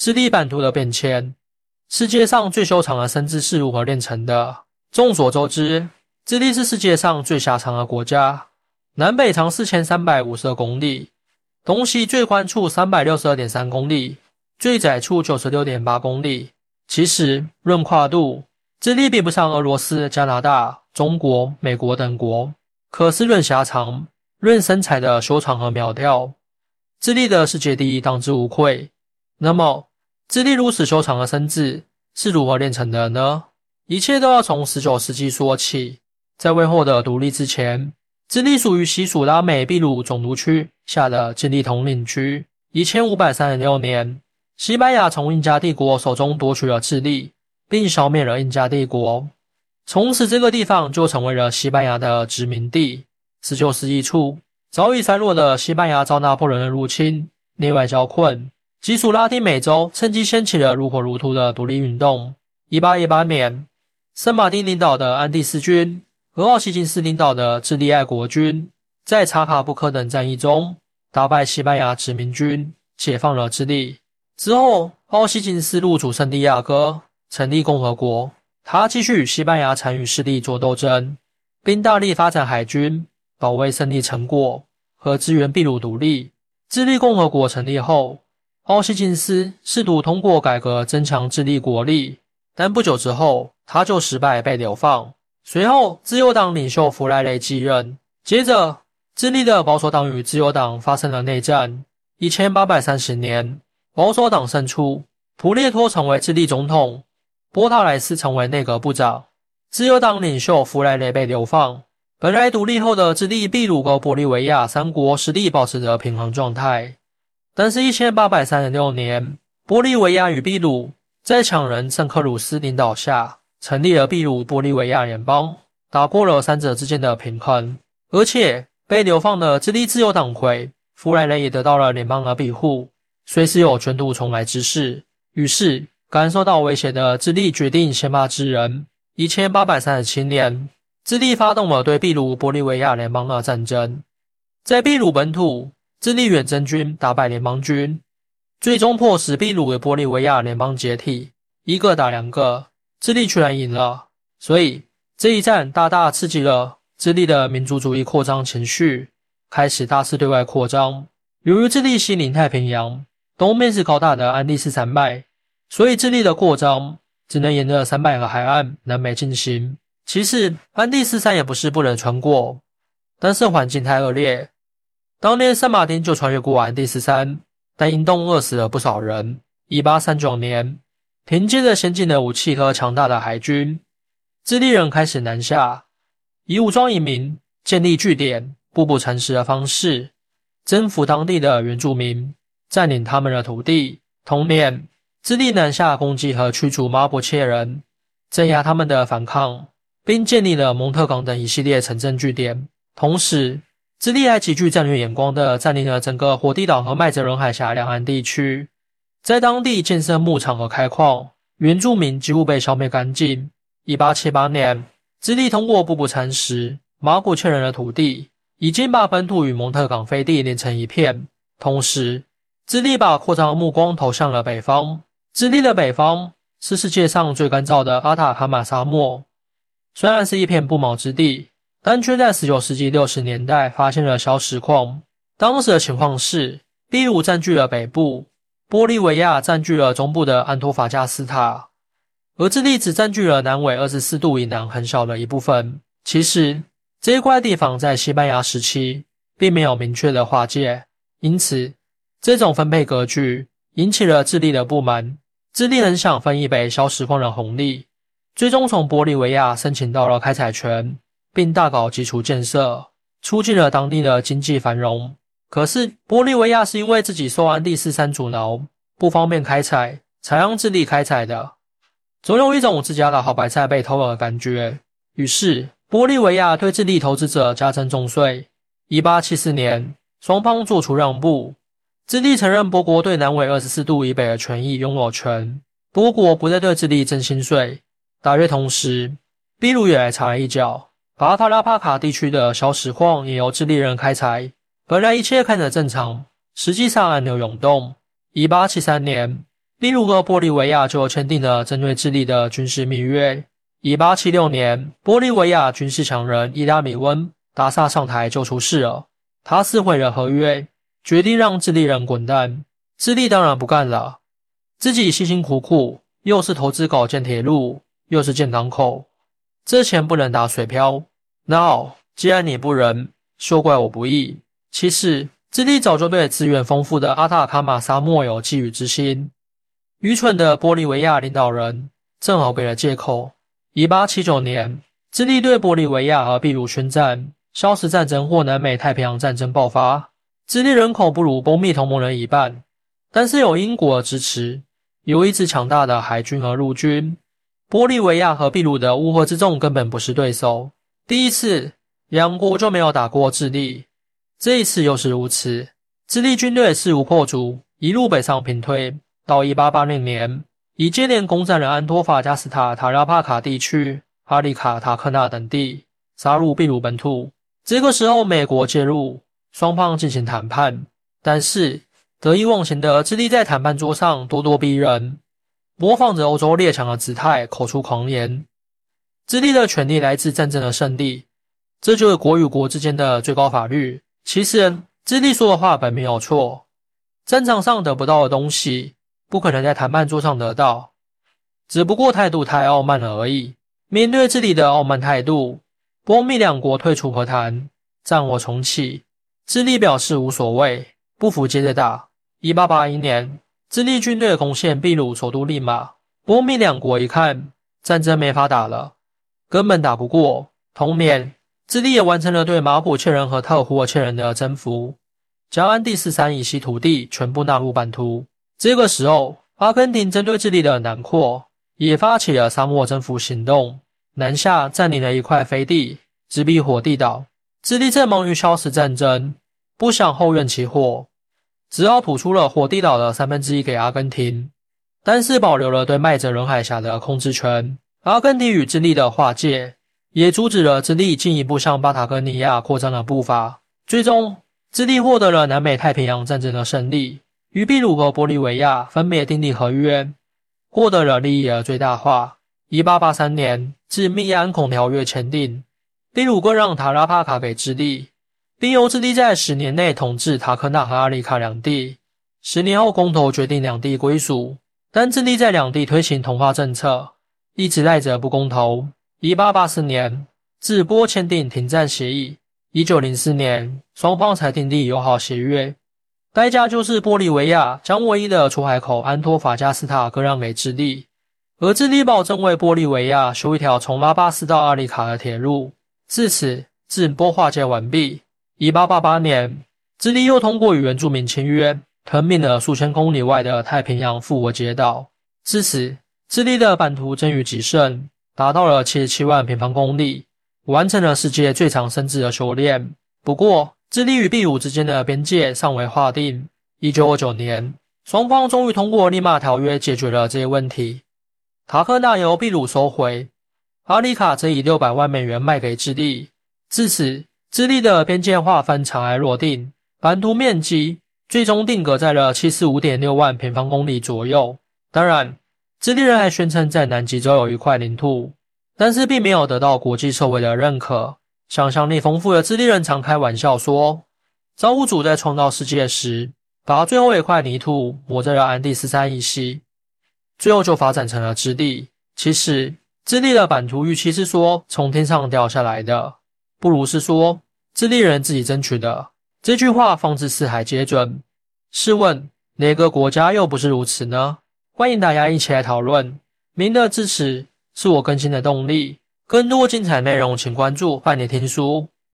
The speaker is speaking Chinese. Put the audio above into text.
智利版图的变迁。世界上最修长的身子是如何炼成的？众所周知，智利是世界上最狭长的国家，南北长四千三百五十二公里，东西最宽处三百六十二点三公里，最窄处九十六点八公里。其实，论跨度，智利比不上俄罗斯、加拿大、中国、美国等国。可是论狭长，论身材的修长和苗条，智利的世界第一当之无愧。那么，智利如此修长的身子是如何炼成的呢？一切都要从十九世纪说起。在未获得独立之前，智利属于西属拉美秘鲁总督区下的智利统领区。一千五百三十六年，西班牙从印加帝国手中夺取了智利，并消灭了印加帝国。从此，这个地方就成为了西班牙的殖民地。十九世纪初，早已衰落的西班牙遭拿破仑的入侵，内外交困，基属拉丁美洲趁机掀起了如火如荼的独立运动。一八一八年，圣马丁领导的安第斯军和奥西金斯领导的智利爱国军，在查卡布克等战役中打败西班牙殖民军，解放了智利。之后，奥西金斯入主圣地亚哥，成立共和国。他继续与西班牙残余势力作斗争，并大力发展海军，保卫胜利成果和支援秘鲁独立。智利共和国成立后，奥西金斯试图通过改革增强智利国力，但不久之后他就失败被流放。随后，自由党领袖弗莱雷继任。接着，智利的保守党与自由党发生了内战。一千八百三十年，保守党胜出，普列托成为智利总统。波塔莱斯成为内阁部长，自由党领袖弗莱雷被流放。本来独立后的智利、秘鲁和玻利维亚三国实力保持着平衡状态，但是一千八百三十六年，玻利维亚与秘鲁在强人圣克鲁斯领导下成立了秘鲁玻利维亚联邦，打破了三者之间的平衡。而且被流放的智利自由党魁弗莱雷也得到了联邦的庇护，随时有卷土重来之势。于是。感受到威胁的智利决定先发制人。一千八百三十七年，智利发动了对秘鲁玻利维亚联邦的战争。在秘鲁本土，智利远征军打败联邦军，最终迫使秘鲁与玻利维亚联邦解体。一个打两个，智利居然赢了。所以这一战大大刺激了智利的民族主义扩张情绪，开始大肆对外扩张。由于智利西临太平洋，东面是高大的安第斯山脉。所以，智利的扩张只能沿着山脉和海岸南北进行。其实，安第斯山也不是不能穿过，但是环境太恶劣。当年圣马丁就穿越过完第十三，但因冻饿死了不少人。一八三九年，凭借着先进的武器和强大的海军，智利人开始南下，以武装移民、建立据点、步步蚕食的方式征服当地的原住民，占领他们的土地。同年。智利南下攻击和驱逐马博切人，镇压他们的反抗，并建立了蒙特港等一系列城镇据点。同时，智利还极具战略眼光地占领了整个火地岛和麦哲伦海峡两岸地区，在当地建设牧场和开矿，原住民几乎被消灭干净。1878年，智利通过步步蚕食马古切人的土地，已经把本土与蒙特港飞地连成一片。同时，智利把扩张的目光投向了北方。智利的北方是世界上最干燥的阿塔卡马沙漠，虽然是一片不毛之地，但却在十九世纪六十年代发现了小石矿。当时的情况是，秘鲁占据了北部，玻利维亚占据了中部的安托法加斯塔，而智利只占据了南纬二十四度以南很小的一部分。其实，这一块地方在西班牙时期并没有明确的划界，因此这种分配格局引起了智利的不满。智利人想分一杯小石矿的红利，最终从玻利维亚申请到了开采权，并大搞基础建设，促进了当地的经济繁荣。可是，玻利维亚是因为自己受安第斯山阻挠，不方便开采，才让智利开采的。总有一种自家的好白菜被偷了的感觉。于是，玻利维亚对智利投资者加征重税。一八七四年，双方做出让步。智利承认波国对南纬二十四度以北的权益拥有权，波国不再对智利征新税。大约同时，秘鲁也来插了一脚，巴塔拉帕卡地区的小石矿也由智利人开采。本来一切看着正常，实际上暗流涌动。一八七三年，例如和玻利维亚就签订了针对智利的军事密约。一八七六年，玻利维亚军事强人伊拉米温达萨上台就出事了，他撕毁了合约，决定让智利人滚蛋。智利当然不干了，自己辛辛苦苦，又是投资搞建铁路，又是建港口，这钱不能打水漂。Now，，既然你不仁，休怪我不义。其实。智利早就对资源丰富的阿塔卡马沙漠有觊觎之心，愚蠢的玻利维亚领导人正好给了借口。一八七九年，智利对玻利维亚和秘鲁宣战，消失战争或南美太平洋战争爆发。智利人口不如波密同盟人一半，但是有英国的支持，有一支强大的海军和陆军，玻利维亚和秘鲁的乌合之众根本不是对手。第一次，两国就没有打过智利。这一次又是如此，智利军队势如破竹，一路北上平推，到一八八零年，已接连攻占了安托法加斯塔、塔拉帕卡地区、阿里卡塔克纳等地，杀入秘鲁本土。这个时候，美国介入，双方进行谈判。但是得意忘形的智利在谈判桌上咄咄逼人，模仿着欧洲列强的姿态，口出狂言。智利的权利来自战争的胜利，这就是国与国之间的最高法律。其实，智利说的话本没有错。战场上得不到的东西，不可能在谈判桌上得到，只不过态度太傲慢了而已。面对智利的傲慢态度，波密两国退出和谈，战火重启。智利表示无所谓，不服接着打。一八八一年，智利军队攻陷秘鲁首都利马，波密两国一看战争没法打了，根本打不过。同年。智利也完成了对马普切人和特胡尔切人的征服，将安第斯山以西土地全部纳入版图。这个时候，阿根廷针对智利的南扩也发起了沙漠征服行动，南下占领了一块飞地，直逼火地岛。智利正忙于消食战争，不想后院起火，只好吐出了火地岛的三分之一给阿根廷，但是保留了对麦哲伦海峡的控制权。阿根廷与智利的划界。也阻止了智利进一步向巴塔哥尼亚扩张的步伐。最终，智利获得了南美太平洋战争的胜利，与秘鲁和玻利维亚分别订立合约，获得了利益的最大化。一八八三年，自密安孔条约签订，秘鲁割让塔拉帕卡给智利，并由智利在十年内统治塔克纳和阿里卡两地。十年后，公投决定两地归属，但智利在两地推行同化政策，一直赖着不公投。一八八四年，自波签订停战协议。一九零四年，双方才订立友好协约，代价就是玻利维亚将唯一的出海口安托法加斯塔割让给智利，而智利保证为玻利维亚修一条从拉巴斯到阿里卡的铁路。至此，自波化解完毕。一八八八年，智利又通过与原住民签约，吞并了数千公里外的太平洋复活节岛。至此，智利的版图臻于极盛。达到了七十七万平方公里，完成了世界最长生殖的修炼。不过，智利与秘鲁之间的边界尚未划定。一九二九年，双方终于通过利马条约解决了这些问题。塔克纳由秘鲁收回，阿里卡则以六百万美元卖给智利。至此，智利的边界划分尘埃落定，版图面积最终定格在了七十五点六万平方公里左右。当然。智利人还宣称在南极洲有一块领土，但是并没有得到国际社会的认可。想象力丰富的智利人常开玩笑说，造物主在创造世界时，把最后一块泥土抹在了安第斯山以西，最后就发展成了智利。其实，智利的版图预期是说从天上掉下来的，不如是说智利人自己争取的。这句话放之四海皆准。试问，哪个国家又不是如此呢？欢迎大家一起来讨论，您的支持是我更新的动力。更多精彩内容，请关注半点听书。